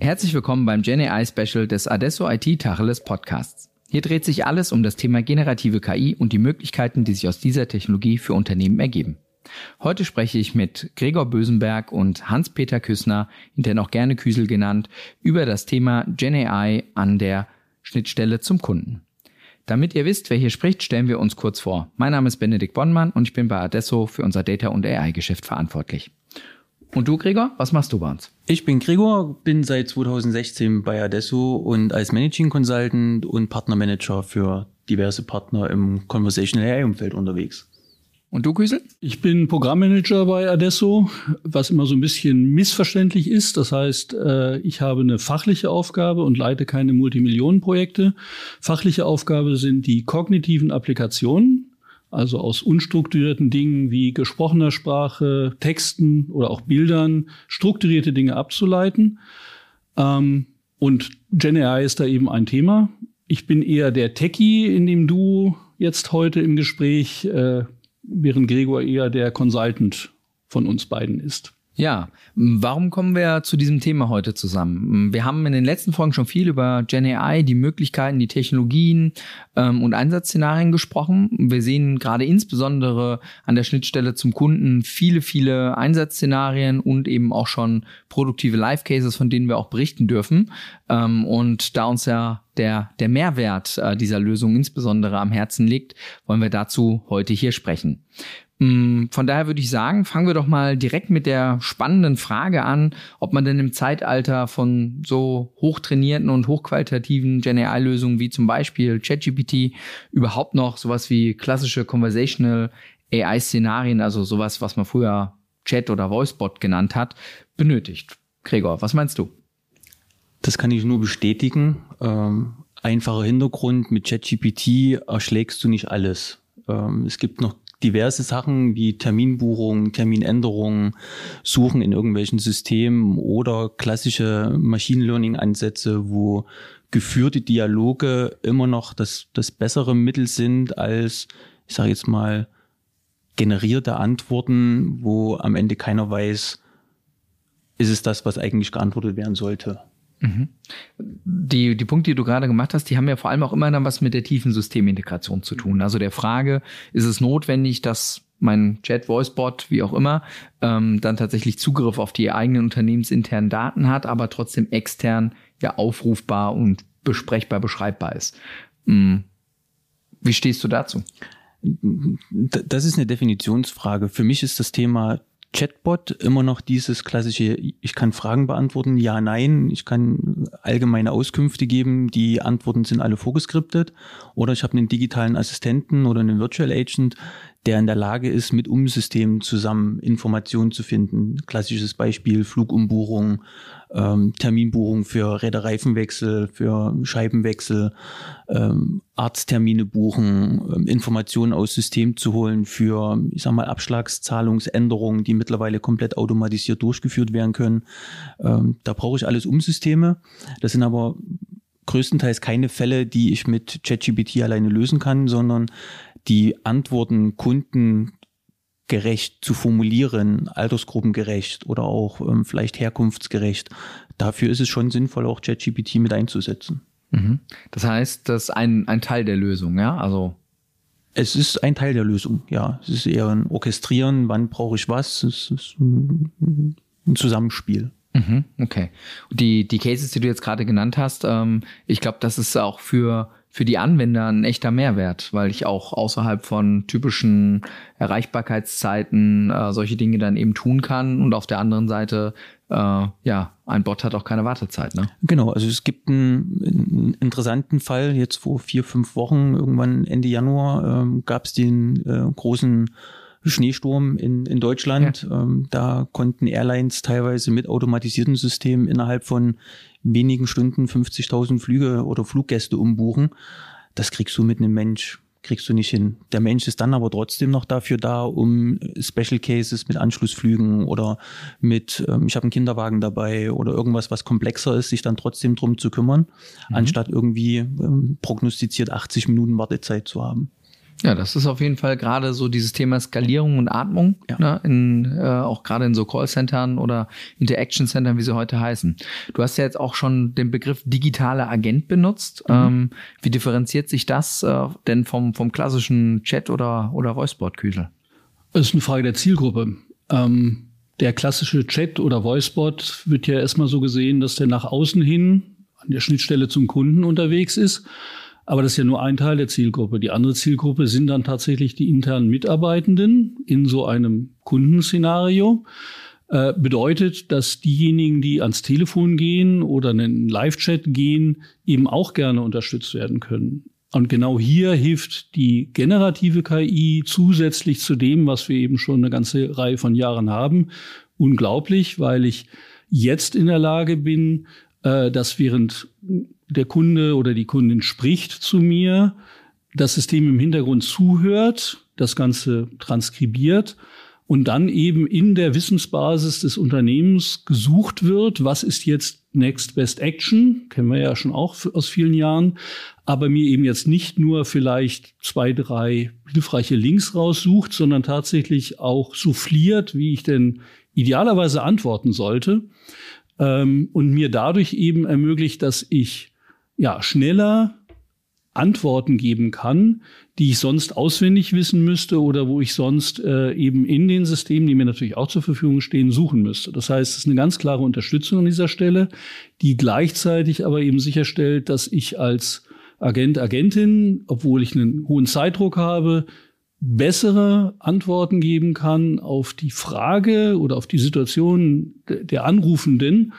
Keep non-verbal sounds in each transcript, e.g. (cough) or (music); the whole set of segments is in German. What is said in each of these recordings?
Herzlich willkommen beim GenAI Special des Adesso IT Tacheles Podcasts. Hier dreht sich alles um das Thema generative KI und die Möglichkeiten, die sich aus dieser Technologie für Unternehmen ergeben. Heute spreche ich mit Gregor Bösenberg und Hans-Peter Küssner, hinterher noch gerne Küsel genannt, über das Thema GenAI an der Schnittstelle zum Kunden. Damit ihr wisst, wer hier spricht, stellen wir uns kurz vor. Mein Name ist Benedikt Bonnmann und ich bin bei Adesso für unser Data- und AI-Geschäft verantwortlich. Und du, Gregor, was machst du bei uns? Ich bin Gregor, bin seit 2016 bei Adesso und als Managing Consultant und Partnermanager für diverse Partner im Conversational AI-Umfeld unterwegs. Und du, Küsel? Ich bin Programmmanager bei Adesso, was immer so ein bisschen missverständlich ist. Das heißt, äh, ich habe eine fachliche Aufgabe und leite keine Multimillionenprojekte. Fachliche Aufgabe sind die kognitiven Applikationen, also aus unstrukturierten Dingen wie gesprochener Sprache, Texten oder auch Bildern strukturierte Dinge abzuleiten. Ähm, und GenAI ist da eben ein Thema. Ich bin eher der Techie in dem Duo jetzt heute im Gespräch. Äh, während Gregor eher der Consultant von uns beiden ist. Ja, warum kommen wir zu diesem Thema heute zusammen? Wir haben in den letzten Folgen schon viel über GenAI, die Möglichkeiten, die Technologien ähm, und Einsatzszenarien gesprochen. Wir sehen gerade insbesondere an der Schnittstelle zum Kunden viele, viele Einsatzszenarien und eben auch schon produktive Live-Cases, von denen wir auch berichten dürfen. Ähm, und da uns ja der, der Mehrwert äh, dieser Lösung insbesondere am Herzen liegt, wollen wir dazu heute hier sprechen. Mm, von daher würde ich sagen, fangen wir doch mal direkt mit der spannenden Frage an, ob man denn im Zeitalter von so hochtrainierten und hochqualitativen GenAI-Lösungen wie zum Beispiel ChatGPT überhaupt noch sowas wie klassische Conversational AI-Szenarien, also sowas, was man früher Chat oder Voicebot genannt hat, benötigt. Gregor, was meinst du? Das kann ich nur bestätigen. Ähm, einfacher Hintergrund, mit ChatGPT erschlägst du nicht alles. Ähm, es gibt noch diverse Sachen wie Terminbuchung, Terminänderungen, Suchen in irgendwelchen Systemen oder klassische Machine Learning Ansätze, wo geführte Dialoge immer noch das, das bessere Mittel sind als, ich sage jetzt mal, generierte Antworten, wo am Ende keiner weiß, ist es das, was eigentlich geantwortet werden sollte. Mhm. Die, die Punkte, die du gerade gemacht hast, die haben ja vor allem auch immer dann was mit der tiefen Systemintegration zu tun. Also der Frage, ist es notwendig, dass mein Chat, Voicebot, wie auch immer, ähm, dann tatsächlich Zugriff auf die eigenen unternehmensinternen Daten hat, aber trotzdem extern ja aufrufbar und besprechbar, beschreibbar ist. Mhm. Wie stehst du dazu? Das ist eine Definitionsfrage. Für mich ist das Thema Chatbot immer noch dieses klassische, ich kann Fragen beantworten, ja, nein, ich kann allgemeine Auskünfte geben, die Antworten sind alle vorgeskriptet. Oder ich habe einen digitalen Assistenten oder einen Virtual Agent, der in der Lage ist, mit Umsystemen zusammen Informationen zu finden. Klassisches Beispiel Flugumbuchung, ähm, Terminbuchung für Räderreifenwechsel, für Scheibenwechsel, ähm, Arzttermine buchen, ähm, Informationen aus System zu holen für, ich sag mal, Abschlagszahlungsänderungen, die mittlerweile komplett automatisiert durchgeführt werden können. Ähm, da brauche ich alles Umsysteme. Das sind aber größtenteils keine Fälle, die ich mit ChatGPT alleine lösen kann, sondern die Antworten kundengerecht zu formulieren, altersgruppengerecht oder auch ähm, vielleicht herkunftsgerecht. Dafür ist es schon sinnvoll, auch ChatGPT mit einzusetzen. Mhm. Das heißt, das ist ein, ein Teil der Lösung, ja? Also es ist ein Teil der Lösung, ja. Es ist eher ein Orchestrieren, wann brauche ich was. Es ist ein, ein Zusammenspiel. Mhm, okay. Die, die Cases, die du jetzt gerade genannt hast, ähm, ich glaube, das ist auch für für die Anwender ein echter Mehrwert, weil ich auch außerhalb von typischen Erreichbarkeitszeiten äh, solche Dinge dann eben tun kann und auf der anderen Seite äh, ja, ein Bot hat auch keine Wartezeit, ne? Genau, also es gibt einen, einen interessanten Fall, jetzt vor vier, fünf Wochen, irgendwann Ende Januar, ähm, gab es den äh, großen Schneesturm in, in Deutschland. Ja. Ähm, da konnten Airlines teilweise mit automatisierten Systemen innerhalb von wenigen Stunden 50.000 Flüge oder Fluggäste umbuchen. Das kriegst du mit einem Mensch kriegst du nicht hin. Der Mensch ist dann aber trotzdem noch dafür da, um Special Cases mit Anschlussflügen oder mit, ähm, ich habe einen Kinderwagen dabei oder irgendwas, was komplexer ist, sich dann trotzdem drum zu kümmern, mhm. anstatt irgendwie ähm, prognostiziert 80 Minuten Wartezeit zu haben. Ja, das ist auf jeden Fall gerade so dieses Thema Skalierung und Atmung, ja. ne, in, äh, auch gerade in so Callcentern oder Interaction Centern, wie sie heute heißen. Du hast ja jetzt auch schon den Begriff digitaler Agent benutzt. Mhm. Ähm, wie differenziert sich das äh, denn vom, vom klassischen Chat oder, oder Voicebot-Küsel? Das ist eine Frage der Zielgruppe. Ähm, der klassische Chat oder Voicebot wird ja erstmal so gesehen, dass der nach außen hin an der Schnittstelle zum Kunden unterwegs ist. Aber das ist ja nur ein Teil der Zielgruppe. Die andere Zielgruppe sind dann tatsächlich die internen Mitarbeitenden in so einem Kundenszenario. Äh, bedeutet, dass diejenigen, die ans Telefon gehen oder einen Live-Chat gehen, eben auch gerne unterstützt werden können. Und genau hier hilft die generative KI zusätzlich zu dem, was wir eben schon eine ganze Reihe von Jahren haben, unglaublich, weil ich jetzt in der Lage bin, äh, dass während der Kunde oder die Kundin spricht zu mir, das System im Hintergrund zuhört, das Ganze transkribiert und dann eben in der Wissensbasis des Unternehmens gesucht wird, was ist jetzt Next Best Action, kennen wir ja schon auch aus vielen Jahren, aber mir eben jetzt nicht nur vielleicht zwei, drei hilfreiche Links raussucht, sondern tatsächlich auch souffliert, wie ich denn idealerweise antworten sollte ähm, und mir dadurch eben ermöglicht, dass ich ja schneller Antworten geben kann, die ich sonst auswendig wissen müsste oder wo ich sonst äh, eben in den Systemen, die mir natürlich auch zur Verfügung stehen, suchen müsste. Das heißt, es ist eine ganz klare Unterstützung an dieser Stelle, die gleichzeitig aber eben sicherstellt, dass ich als Agent, Agentin, obwohl ich einen hohen Zeitdruck habe, bessere Antworten geben kann auf die Frage oder auf die Situation der Anrufenden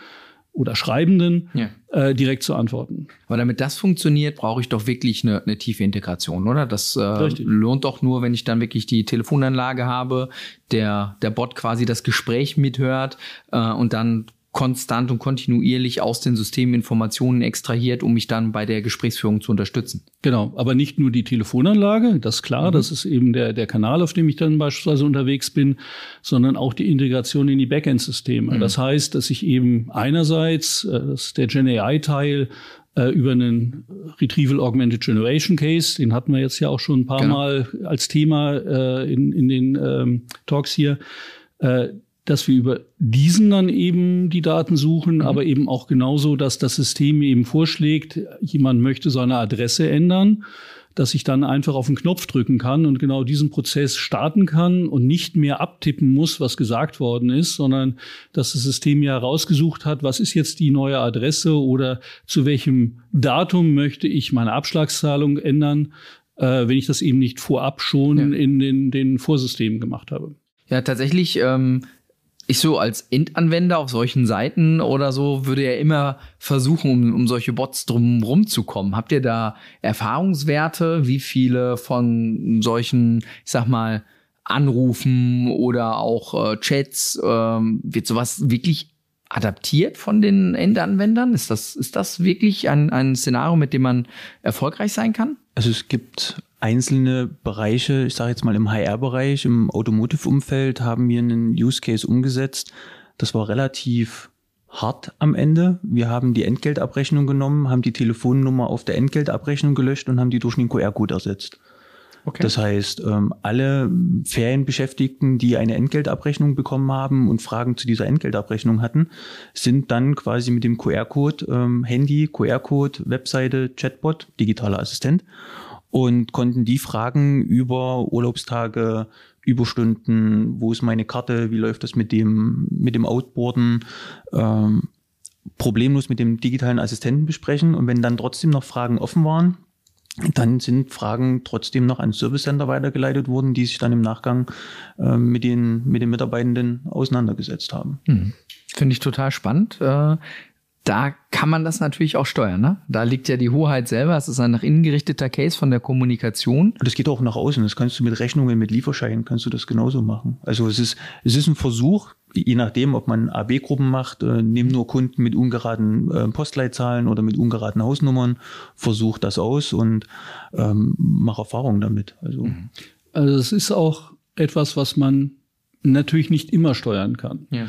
oder Schreibenden ja. äh, direkt zu antworten. Aber damit das funktioniert, brauche ich doch wirklich eine, eine tiefe Integration, oder? Das äh, lohnt doch nur, wenn ich dann wirklich die Telefonanlage habe, der, der Bot quasi das Gespräch mithört äh, und dann konstant und kontinuierlich aus den Systemen Informationen extrahiert, um mich dann bei der Gesprächsführung zu unterstützen. Genau, aber nicht nur die Telefonanlage, das ist klar, mhm. das ist eben der, der Kanal, auf dem ich dann beispielsweise unterwegs bin, sondern auch die Integration in die Backend-Systeme. Mhm. Das heißt, dass ich eben einerseits, äh, das ist der Gen AI-Teil, äh, über einen Retrieval Augmented Generation Case, den hatten wir jetzt ja auch schon ein paar genau. Mal als Thema äh, in, in den ähm, Talks hier, äh, dass wir über diesen dann eben die Daten suchen, mhm. aber eben auch genauso, dass das System eben vorschlägt, jemand möchte seine Adresse ändern, dass ich dann einfach auf den Knopf drücken kann und genau diesen Prozess starten kann und nicht mehr abtippen muss, was gesagt worden ist, sondern dass das System ja herausgesucht hat, was ist jetzt die neue Adresse oder zu welchem Datum möchte ich meine Abschlagszahlung ändern, äh, wenn ich das eben nicht vorab schon ja. in den, den Vorsystemen gemacht habe. Ja, tatsächlich ähm, ich so als Endanwender auf solchen Seiten oder so würde ja immer versuchen, um, um solche Bots drum zu kommen. Habt ihr da Erfahrungswerte, wie viele von solchen, ich sag mal, Anrufen oder auch äh, Chats, ähm, wird sowas wirklich adaptiert von den Endanwendern? Ist das, ist das wirklich ein, ein Szenario, mit dem man erfolgreich sein kann? Also es gibt einzelne Bereiche, ich sage jetzt mal im HR-Bereich, im Automotive-Umfeld, haben wir einen Use Case umgesetzt. Das war relativ hart am Ende. Wir haben die Entgeltabrechnung genommen, haben die Telefonnummer auf der Entgeltabrechnung gelöscht und haben die durch einen QR-Code ersetzt. Okay. Das heißt, ähm, alle Ferienbeschäftigten, die eine Entgeltabrechnung bekommen haben und Fragen zu dieser Entgeltabrechnung hatten, sind dann quasi mit dem QR-Code, ähm, Handy, QR-Code, Webseite, Chatbot, digitaler Assistent und konnten die Fragen über Urlaubstage, Überstunden, wo ist meine Karte, wie läuft das mit dem, mit dem Outboarden, ähm, problemlos mit dem digitalen Assistenten besprechen. Und wenn dann trotzdem noch Fragen offen waren, dann sind Fragen trotzdem noch ans Service Center weitergeleitet worden, die sich dann im Nachgang äh, mit, den, mit den Mitarbeitenden auseinandergesetzt haben. Hm. Finde ich total spannend. Äh, da kann man das natürlich auch steuern. Ne? Da liegt ja die Hoheit selber. Es ist ein nach innen gerichteter Case von der Kommunikation. Und das geht auch nach außen. Das kannst du mit Rechnungen, mit Lieferscheinen, kannst du das genauso machen. Also es ist, es ist ein Versuch, je nachdem, ob man AB-Gruppen macht, äh, nimm nur Kunden mit ungeraden äh, Postleitzahlen oder mit ungeraden Hausnummern, versuch das aus und ähm, mach Erfahrungen damit. Also. Mhm. also es ist auch etwas, was man natürlich nicht immer steuern kann. Ja.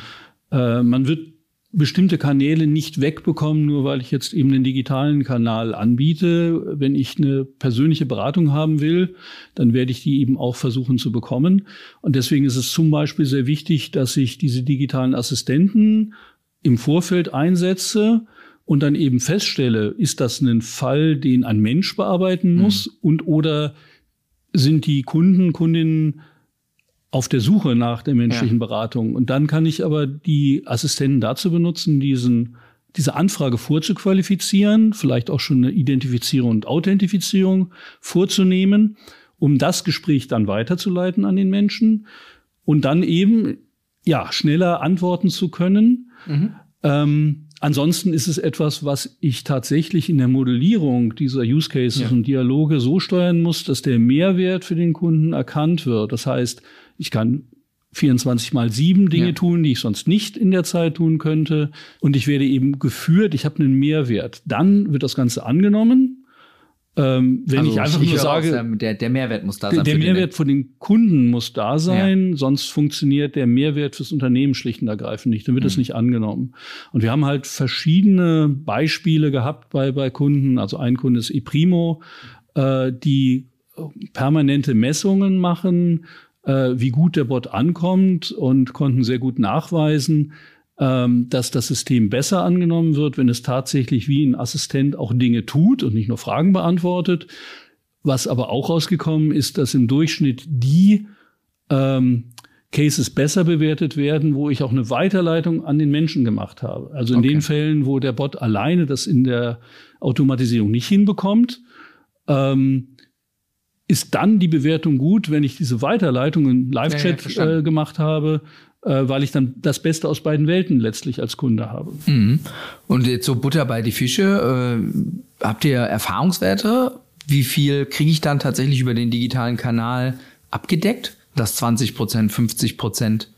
Äh, man wird bestimmte Kanäle nicht wegbekommen, nur weil ich jetzt eben den digitalen Kanal anbiete. Wenn ich eine persönliche Beratung haben will, dann werde ich die eben auch versuchen zu bekommen. Und deswegen ist es zum Beispiel sehr wichtig, dass ich diese digitalen Assistenten im Vorfeld einsetze und dann eben feststelle, ist das ein Fall, den ein Mensch bearbeiten muss mhm. und oder sind die Kunden, Kundinnen auf der Suche nach der menschlichen ja. Beratung. Und dann kann ich aber die Assistenten dazu benutzen, diesen, diese Anfrage vorzuqualifizieren, vielleicht auch schon eine Identifizierung und Authentifizierung vorzunehmen, um das Gespräch dann weiterzuleiten an den Menschen und dann eben ja schneller antworten zu können. Mhm. Ähm, Ansonsten ist es etwas, was ich tatsächlich in der Modellierung dieser Use Cases ja. und Dialoge so steuern muss, dass der Mehrwert für den Kunden erkannt wird. Das heißt, ich kann 24 mal 7 Dinge ja. tun, die ich sonst nicht in der Zeit tun könnte. Und ich werde eben geführt, ich habe einen Mehrwert. Dann wird das Ganze angenommen. Ähm, wenn also ich einfach ich nur sage, aus, der, der Mehrwert muss da sein. Der, Mehrwert von den Kunden muss da sein, ja. sonst funktioniert der Mehrwert fürs Unternehmen schlicht und ergreifend nicht. Dann wird es mhm. nicht angenommen. Und wir haben halt verschiedene Beispiele gehabt bei, bei Kunden. Also ein Kunde ist ePrimo, äh, die permanente Messungen machen äh, wie gut der Bot ankommt und konnten sehr gut nachweisen, dass das System besser angenommen wird, wenn es tatsächlich wie ein Assistent auch Dinge tut und nicht nur Fragen beantwortet. Was aber auch rausgekommen ist, dass im Durchschnitt die ähm, Cases besser bewertet werden, wo ich auch eine Weiterleitung an den Menschen gemacht habe. Also in okay. den Fällen, wo der Bot alleine das in der Automatisierung nicht hinbekommt, ähm, ist dann die Bewertung gut, wenn ich diese Weiterleitung in Live-Chat ja, ja, äh, gemacht habe, weil ich dann das Beste aus beiden Welten letztlich als Kunde habe. Mhm. Und jetzt so Butter bei die Fische. Äh, habt ihr Erfahrungswerte? Wie viel kriege ich dann tatsächlich über den digitalen Kanal abgedeckt? Das 20 Prozent, 50 Prozent?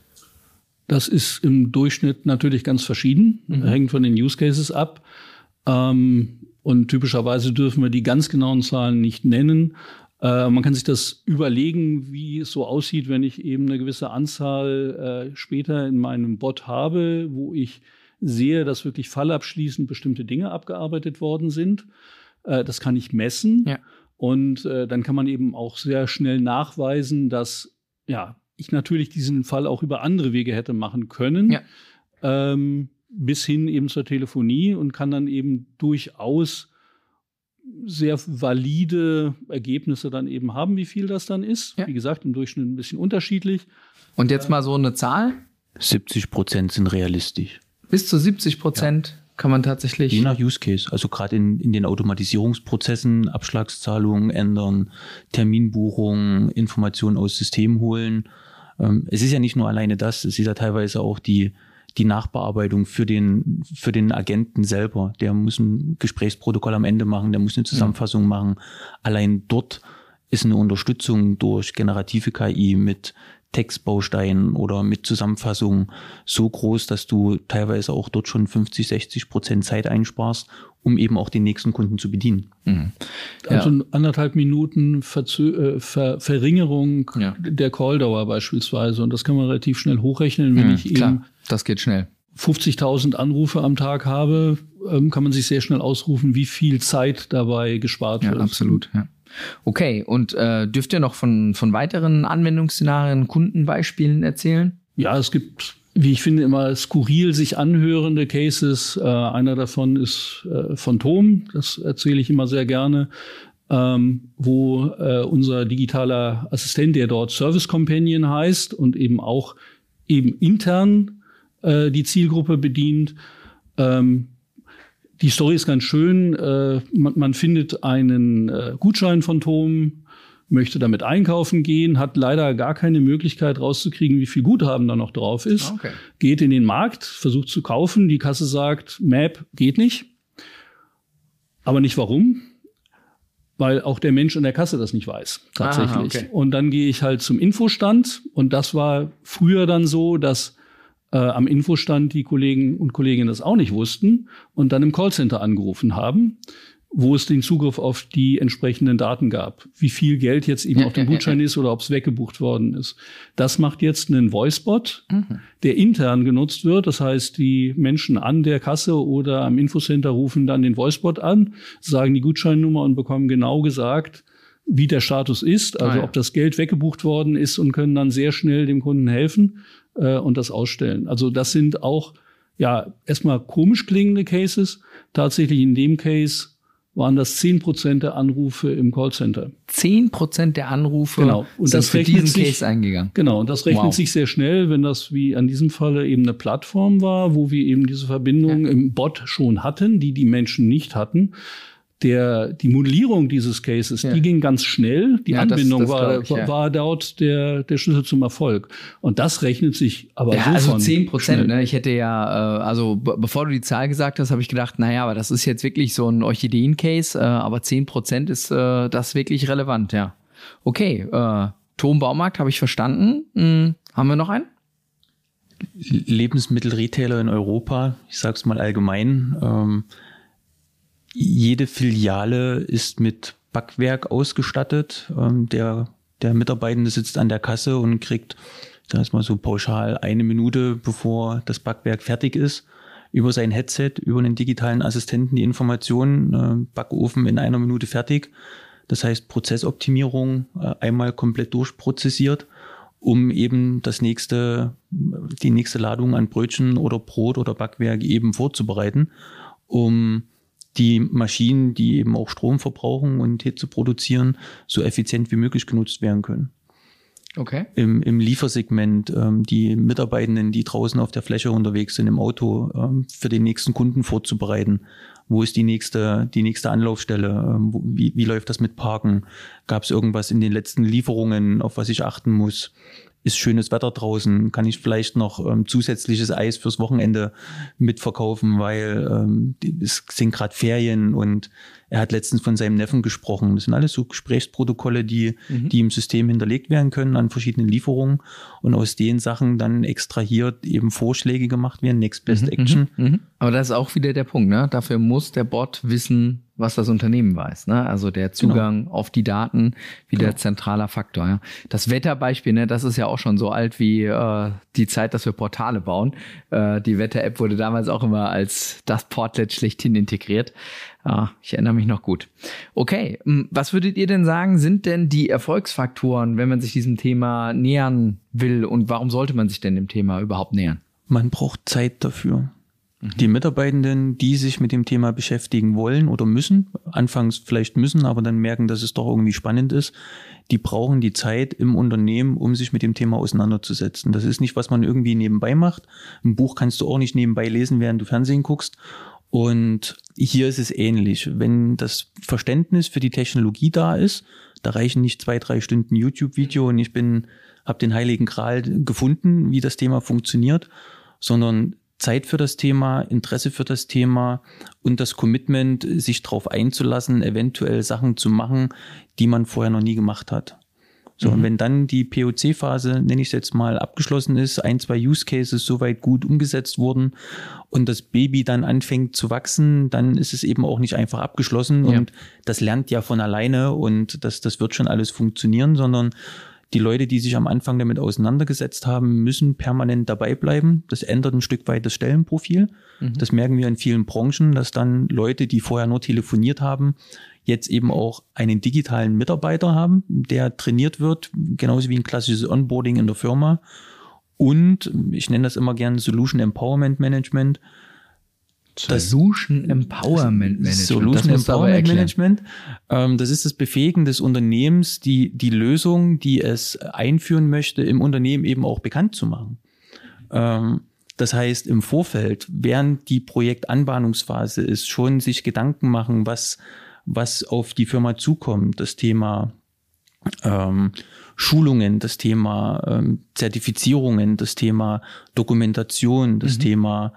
Das ist im Durchschnitt natürlich ganz verschieden, mhm. hängt von den Use Cases ab. Ähm, und typischerweise dürfen wir die ganz genauen Zahlen nicht nennen. Äh, man kann sich das überlegen, wie es so aussieht, wenn ich eben eine gewisse Anzahl äh, später in meinem Bot habe, wo ich sehe, dass wirklich fallabschließend bestimmte Dinge abgearbeitet worden sind. Äh, das kann ich messen. Ja. Und dann kann man eben auch sehr schnell nachweisen, dass ja, ich natürlich diesen Fall auch über andere Wege hätte machen können. Ja. Ähm, bis hin eben zur Telefonie und kann dann eben durchaus sehr valide Ergebnisse dann eben haben, wie viel das dann ist. Ja. Wie gesagt, im Durchschnitt ein bisschen unterschiedlich. Und jetzt mal so eine Zahl? 70 Prozent sind realistisch. Bis zu 70 Prozent ja. kann man tatsächlich. Je nach Use Case. Also gerade in, in den Automatisierungsprozessen, Abschlagszahlungen ändern, Terminbuchungen, Informationen aus System holen. Ähm, es ist ja nicht nur alleine das, es ist ja teilweise auch die die Nachbearbeitung für den, für den Agenten selber. Der muss ein Gesprächsprotokoll am Ende machen, der muss eine Zusammenfassung ja. machen. Allein dort ist eine Unterstützung durch generative KI mit Textbausteinen oder mit Zusammenfassungen so groß, dass du teilweise auch dort schon 50, 60 Prozent Zeit einsparst, um eben auch den nächsten Kunden zu bedienen. Mhm. Also ja. anderthalb Minuten Verzö äh, Ver Verringerung ja. der Calldauer beispielsweise. Und das kann man relativ schnell hochrechnen, wenn mhm, ich klar. eben das geht schnell. 50.000 Anrufe am Tag habe, ähm, kann man sich sehr schnell ausrufen, wie viel Zeit dabei gespart wird. Ja, absolut. Ja. Okay, und äh, dürft ihr noch von, von weiteren Anwendungsszenarien, Kundenbeispielen erzählen? Ja, es gibt, wie ich finde, immer skurril sich anhörende Cases. Äh, einer davon ist äh, Phantom, das erzähle ich immer sehr gerne, ähm, wo äh, unser digitaler Assistent, der dort Service Companion heißt und eben auch eben intern äh, die Zielgruppe bedient. Ähm, die Story ist ganz schön. Äh, man, man, findet einen äh, Gutschein von Tom, möchte damit einkaufen gehen, hat leider gar keine Möglichkeit rauszukriegen, wie viel Guthaben da noch drauf ist. Okay. Geht in den Markt, versucht zu kaufen. Die Kasse sagt, Map geht nicht. Aber nicht warum weil auch der Mensch an der Kasse das nicht weiß, tatsächlich. Aha, okay. Und dann gehe ich halt zum Infostand und das war früher dann so, dass äh, am Infostand die Kollegen und Kolleginnen das auch nicht wussten und dann im Callcenter angerufen haben. wo es den Zugriff auf die entsprechenden Daten gab. Wie viel Geld jetzt eben Ja, auf dem ja, (laughs) ja, Gutschein ist oder ob es weggebucht worden ist. Das macht jetzt einen Voicebot, Mhm. der intern genutzt wird. Das heißt, die Menschen an der Kasse oder am Infocenter rufen dann den Voicebot an, sagen die Gutscheinnummer und bekommen genau gesagt, wie der Status ist, also Ah, ja. ob das Geld weggebucht worden ist und können dann sehr schnell dem Kunden helfen äh, und das ausstellen. Also das sind auch ja erstmal komisch klingende Cases. Tatsächlich in dem Case waren das 10% der Anrufe im Callcenter. 10% der Anrufe Genau. Und sind das für diesen sich- Case eingegangen. Genau, und das rechnet Wow. sich sehr schnell, wenn das wie an diesem Falle eben eine Plattform war, wo wir eben diese Verbindung im Bot schon hatten, die die Menschen nicht hatten. Der, die Modellierung dieses Cases, Ja. die ging ganz schnell. Die Ja, das- Anbindung das war, glaub ich, ja. war dort der, der Schlüssel zum Erfolg. Und das rechnet sich aber Ja, so also von 10 Prozent. Ne? Ich hätte ja, äh, also be bevor du die Zahl gesagt hast, habe ich gedacht, naja, aber das ist jetzt wirklich so ein Orchideen-Case, äh, aber 10 Prozent ist äh, das wirklich relevant, ja. Okay, äh, Tom Baumarkt habe ich verstanden. Hm, haben wir noch einen? Lebensmittelretailer in Europa, ich sage es mal allgemein, ähm, jede Filiale ist mit Backwerk ausgestattet. Ähm, der, der Mitarbeitende sitzt an der Kasse und kriegt, sag ich mal so pauschal, eine Minute, bevor das Backwerk fertig ist, über sein Headset, über einen digitalen Assistenten die Informationen, äh, Backofen in einer Minute fertig. Das heißt Prozessoptimierung äh, einmal komplett durchprozessiert, um eben das nächste, die nächste Ladung an Brötchen oder Brot oder Backwerk eben vorzubereiten, um die Maschinen, die eben auch Strom verbrauchen und Hitze produzieren, so effizient wie möglich genutzt werden können. Okay. Im, im Liefersegment ähm, die Mitarbeitenden, die draußen auf der Fläche unterwegs sind, im Auto ähm, für den nächsten Kunden vorzubereiten. Wo ist die nächste, die nächste Anlaufstelle? Ähm, wo, wie, wie läuft das mit Parken? Gab es irgendwas in den letzten Lieferungen, auf was ich achten muss? Ist schönes Wetter draußen? Kann ich vielleicht noch ähm, zusätzliches Eis fürs Wochenende mitverkaufen, weil ähm, es sind gerade Ferien und er hat letztens von seinem Neffen gesprochen. Das sind alles so Gesprächsprotokolle, die, die im System hinterlegt werden können an verschiedenen Lieferungen und aus den Sachen dann extrahiert eben Vorschläge gemacht werden, Next Best Action. Mhm. Aber das ist auch wieder der Punkt, ne? Dafür muss der Bot wissen, was das Unternehmen weiß, ne? Also der Zugang auf die Daten wieder Genau. zentraler Faktor, ja. Das Wetterbeispiel, ne, das ist ja auch schon so alt wie äh, die Zeit, dass wir Portale bauen. Äh, die Wetter-App wurde damals auch immer als das Portlet schlechthin integriert. Ah, ich erinnere mich noch gut. Okay, m, was würdet ihr denn sagen, sind denn die Erfolgsfaktoren, wenn man sich diesem Thema nähern will und warum sollte man sich denn dem Thema überhaupt nähern? Man braucht Zeit dafür. Die Mitarbeitenden, die sich mit dem Thema beschäftigen wollen oder müssen, anfangs vielleicht müssen, aber dann merken, dass es doch irgendwie spannend ist, die brauchen die Zeit im Unternehmen, um sich mit dem Thema auseinanderzusetzen. Das ist nicht, was man irgendwie nebenbei macht. Ein Buch kannst du auch nicht nebenbei lesen, während du Fernsehen guckst. Und hier ist es ähnlich. Wenn das Verständnis für die Technologie da ist, da reichen nicht zwei, drei Stunden YouTube-Video und ich bin, habe den heiligen Gral gefunden, wie das Thema funktioniert, sondern Zeit für das Thema, Interesse für das Thema und das Commitment, sich darauf einzulassen, eventuell Sachen zu machen, die man vorher noch nie gemacht hat. So, und wenn dann die POC-Phase, nenne ich es jetzt mal, abgeschlossen ist, ein, zwei Use Cases soweit gut umgesetzt wurden und das Baby dann anfängt zu wachsen, dann ist es eben auch nicht einfach abgeschlossen Ja. und das lernt ja von alleine und das, das wird schon alles funktionieren, sondern die Leute, die sich am Anfang damit auseinandergesetzt haben, müssen permanent dabei bleiben. Das ändert ein Stück weit das Stellenprofil. Das merken wir in vielen Branchen, dass dann Leute, die vorher nur telefoniert haben, jetzt eben auch einen digitalen Mitarbeiter haben, der trainiert wird, genauso wie ein klassisches Onboarding in der Firma. Und ich nenne das immer gern Solution Empowerment Management. Das- Solution Empowerment Management. Solution das Empowerment. Management. Ähm, das ist das Befähigen des Unternehmens, die, die Lösung, die es einführen möchte, im Unternehmen eben auch bekannt zu machen. Ähm, das heißt, im Vorfeld, während die Projektanbahnungsphase ist, schon sich Gedanken machen, was, was auf die Firma zukommt. Das Thema ähm, Schulungen, das Thema ähm, Zertifizierungen, das Thema Dokumentation, das Thema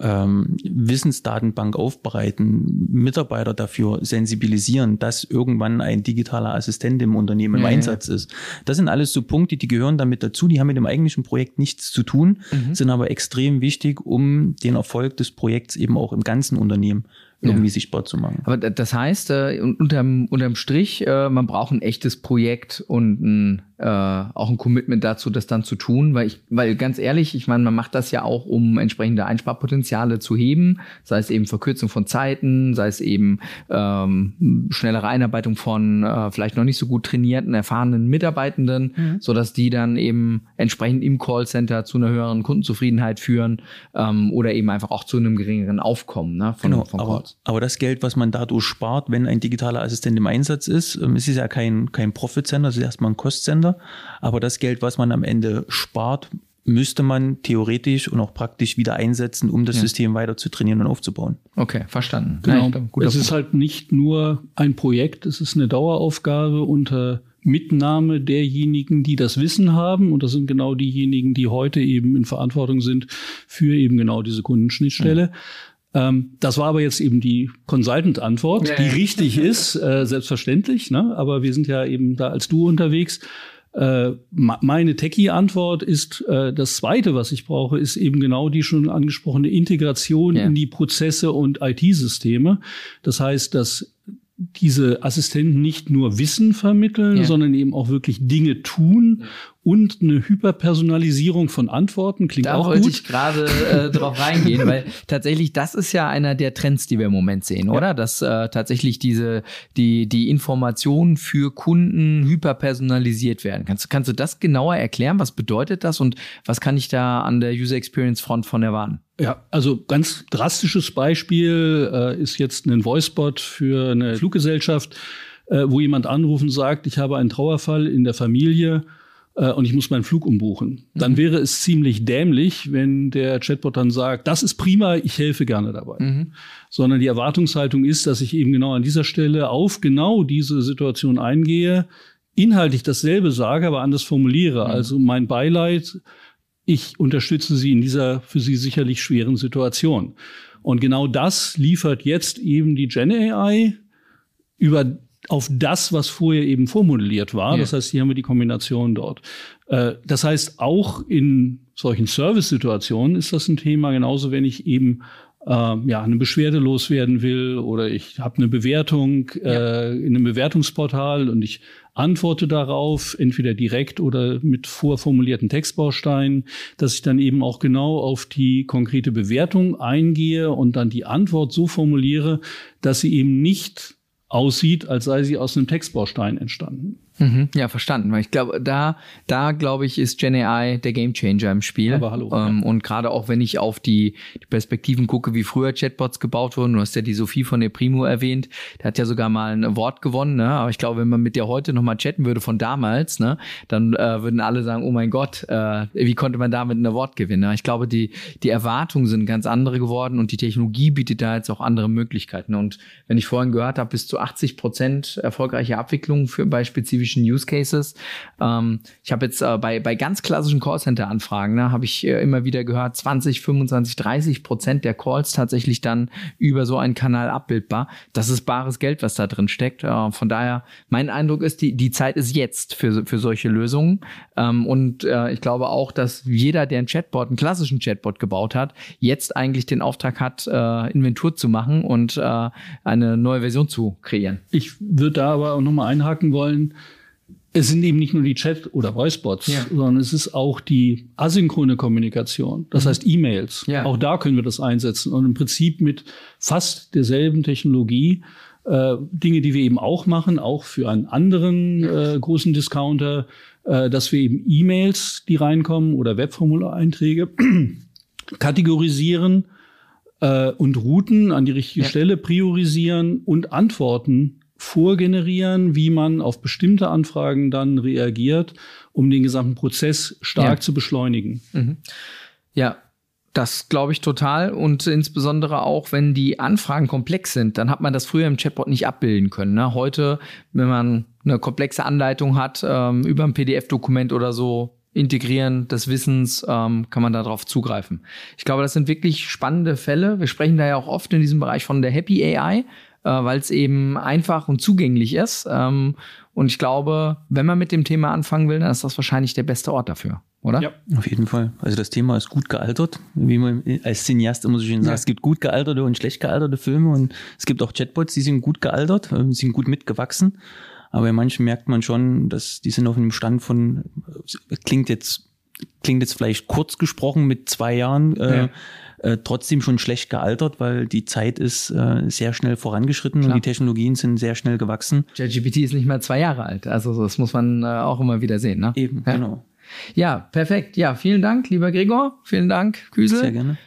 ähm, Wissensdatenbank aufbereiten, Mitarbeiter dafür sensibilisieren, dass irgendwann ein digitaler Assistent im Unternehmen im ja. Einsatz ist. Das sind alles so Punkte, die gehören damit dazu, die haben mit dem eigentlichen Projekt nichts zu tun, sind aber extrem wichtig, um den Erfolg des Projekts eben auch im ganzen Unternehmen irgendwie ja. sichtbar zu machen. Aber das heißt, äh, unterm, unterm Strich, äh, man braucht ein echtes Projekt und ein, äh, auch ein Commitment dazu, das dann zu tun, weil ich, weil ganz ehrlich, ich meine, man macht das ja auch, um entsprechende Einsparpotenziale zu heben, sei es eben Verkürzung von Zeiten, sei es eben ähm, schnellere Einarbeitung von äh, vielleicht noch nicht so gut trainierten, erfahrenen Mitarbeitenden, mhm. so dass die dann eben entsprechend im Callcenter zu einer höheren Kundenzufriedenheit führen ähm, oder eben einfach auch zu einem geringeren Aufkommen ne, von, genau, von Calls. Aber das Geld, was man dadurch spart, wenn ein digitaler Assistent im Einsatz ist, ähm, es ist ja kein, kein Profit-Sender, es ist erstmal ein Cost-Sender. Aber das Geld, was man am Ende spart, müsste man theoretisch und auch praktisch wieder einsetzen, um das ja. System weiter zu trainieren und aufzubauen. Okay, verstanden. Genau. Ja, es Punkt. ist halt nicht nur ein Projekt, es ist eine Daueraufgabe unter Mitnahme derjenigen, die das Wissen haben. Und das sind genau diejenigen, die heute eben in Verantwortung sind für eben genau diese Kundenschnittstelle. Ja. Ähm, das war aber jetzt eben die Consultant-Antwort, ja, die richtig (laughs) ist, äh, selbstverständlich. Ne? Aber wir sind ja eben da als du unterwegs. Äh, meine Techie-Antwort ist, äh, das Zweite, was ich brauche, ist eben genau die schon angesprochene Integration ja. in die Prozesse und IT-Systeme. Das heißt, dass diese Assistenten nicht nur Wissen vermitteln, ja. sondern eben auch wirklich Dinge tun und eine Hyperpersonalisierung von Antworten klingt da auch wollte gut. ich gerade äh, (laughs) drauf reingehen, weil tatsächlich das ist ja einer der Trends, die wir im Moment sehen, oder? Dass äh, tatsächlich diese die die Informationen für Kunden hyperpersonalisiert werden. Kannst kannst du das genauer erklären? Was bedeutet das und was kann ich da an der User Experience Front von erwarten? Ja, also ganz drastisches Beispiel äh, ist jetzt ein Voicebot für eine Fluggesellschaft, äh, wo jemand anruft und sagt, ich habe einen Trauerfall in der Familie äh, und ich muss meinen Flug umbuchen. Dann mhm. wäre es ziemlich dämlich, wenn der Chatbot dann sagt, das ist prima, ich helfe gerne dabei. Mhm. Sondern die Erwartungshaltung ist, dass ich eben genau an dieser Stelle auf genau diese Situation eingehe, inhaltlich dasselbe sage, aber anders formuliere. Mhm. Also mein Beileid, ich unterstütze Sie in dieser für Sie sicherlich schweren Situation. Und genau das liefert jetzt eben die Gen AI über auf das, was vorher eben vormodelliert war. Ja. Das heißt, hier haben wir die Kombination dort. Äh, das heißt, auch in solchen Service-Situationen ist das ein Thema, genauso wenn ich eben äh, ja, eine Beschwerde loswerden will oder ich habe eine Bewertung ja. äh, in einem Bewertungsportal und ich antworte darauf, entweder direkt oder mit vorformulierten Textbausteinen, dass ich dann eben auch genau auf die konkrete Bewertung eingehe und dann die Antwort so formuliere, dass sie eben nicht aussieht, als sei sie aus einem Textbaustein entstanden. Mhm, ja, verstanden. Weil ich glaube, da, da glaube ich, ist Gen AI der Gamechanger im Spiel. Aber hallo. Ähm, ja. Und gerade auch, wenn ich auf die, die, Perspektiven gucke, wie früher Chatbots gebaut wurden. Du hast ja die Sophie von der Primo erwähnt. Der hat ja sogar mal ein Award gewonnen. Ne? Aber ich glaube, wenn man mit der heute nochmal chatten würde von damals, ne, dann äh, würden alle sagen, oh mein Gott, äh, wie konnte man damit ein Award gewinnen? Ne? Ich glaube, die, die Erwartungen sind ganz andere geworden und die Technologie bietet da jetzt auch andere Möglichkeiten. Und wenn ich vorhin gehört habe, bis zu 80 Prozent erfolgreiche Abwicklung für bei spezifischen spezifischen Use Cases. Ähm, ich habe jetzt äh, bei, bei ganz klassischen Callcenter-Anfragen, ne, habe ich äh, immer wieder gehört, 20, 25, 30 Prozent der Calls tatsächlich dann über so einen Kanal abbildbar. Das ist bares Geld, was da drin steckt. Äh, von daher, mein Eindruck ist, die, die Zeit ist jetzt für, für solche Lösungen. Ähm, und äh, ich glaube auch, dass jeder, der einen Chatbot, einen klassischen Chatbot gebaut hat, jetzt eigentlich den Auftrag hat, äh, Inventur zu machen und äh, eine neue Version zu kreieren. Ich würde da aber auch nochmal einhaken wollen es sind eben nicht nur die Chat- oder Voicebots, ja. sondern es ist auch die asynchrone Kommunikation. Das mhm. heißt E-Mails. Ja. Auch da können wir das einsetzen und im Prinzip mit fast derselben Technologie äh, Dinge, die wir eben auch machen, auch für einen anderen äh, großen Discounter, äh, dass wir eben E-Mails, die reinkommen oder Webformulareinträge (clears throat) kategorisieren äh, und Routen an die richtige ja. Stelle priorisieren und Antworten vorgenerieren, wie man auf bestimmte Anfragen dann reagiert, um den gesamten Prozess stark ja. zu beschleunigen. Mhm. Ja, das glaube ich total und insbesondere auch, wenn die Anfragen komplex sind, dann hat man das früher im Chatbot nicht abbilden können. Ne? Heute, wenn man eine komplexe Anleitung hat ähm, über ein PDF-Dokument oder so, Integrieren des Wissens ähm, kann man darauf zugreifen. Ich glaube, das sind wirklich spannende Fälle. Wir sprechen da ja auch oft in diesem Bereich von der Happy AI, äh, weil es eben einfach und zugänglich ist. Ähm, Und ich glaube, wenn man mit dem Thema anfangen will, dann ist das wahrscheinlich der beste Ort dafür, oder? Ja, auf jeden Fall. Also das Thema ist gut gealtert, wie man als Cineast immer so schön sagt. Ja. Es gibt gut gealterte und schlecht gealterte Filme und es gibt auch Chatbots, die sind gut gealtert, äh, sind gut mitgewachsen. Aber bei manchen merkt man schon, dass die sind auf einem Stand von, klingt jetzt, klingt jetzt vielleicht kurz gesprochen mit zwei Jahren, äh, ja. Äh, trotzdem schon schlecht gealtert, weil die Zeit ist äh, sehr schnell vorangeschritten Klar. und die Technologien sind sehr schnell gewachsen. ChatGPT ist nicht mehr zwei Jahre alt. Also das muss man äh, auch immer wieder sehen. Ne? Eben, ja. genau. Ja, perfekt. Ja, vielen Dank, lieber Gregor. Vielen Dank, Küsel. Sehr gerne.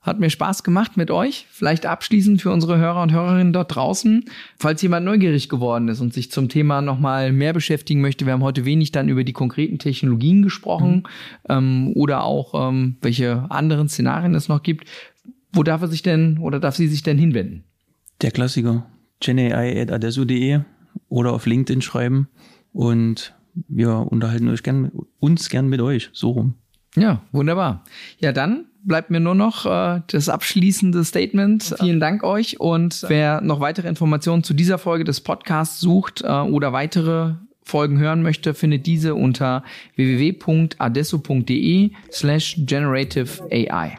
Hat mir Spaß gemacht mit euch. Vielleicht abschließend für unsere Hörer und Hörerinnen dort draußen. Falls jemand neugierig geworden ist und sich zum Thema nochmal mehr beschäftigen möchte, wir haben heute wenig dann über die konkreten Technologien gesprochen mhm. ähm, oder auch ähm, welche anderen Szenarien es noch gibt. Wo darf er sich denn oder darf sie sich denn hinwenden? Der Klassiker. genai.adesso.de oder auf LinkedIn schreiben und wir unterhalten euch gern, uns gern mit euch. So rum. Ja, wunderbar. Ja, dann bleibt mir nur noch äh, das abschließende Statement. Vielen Dank euch. Und wer noch weitere Informationen zu dieser Folge des Podcasts sucht äh, oder weitere Folgen hören möchte, findet diese unter www.adesso.de slash generative AI.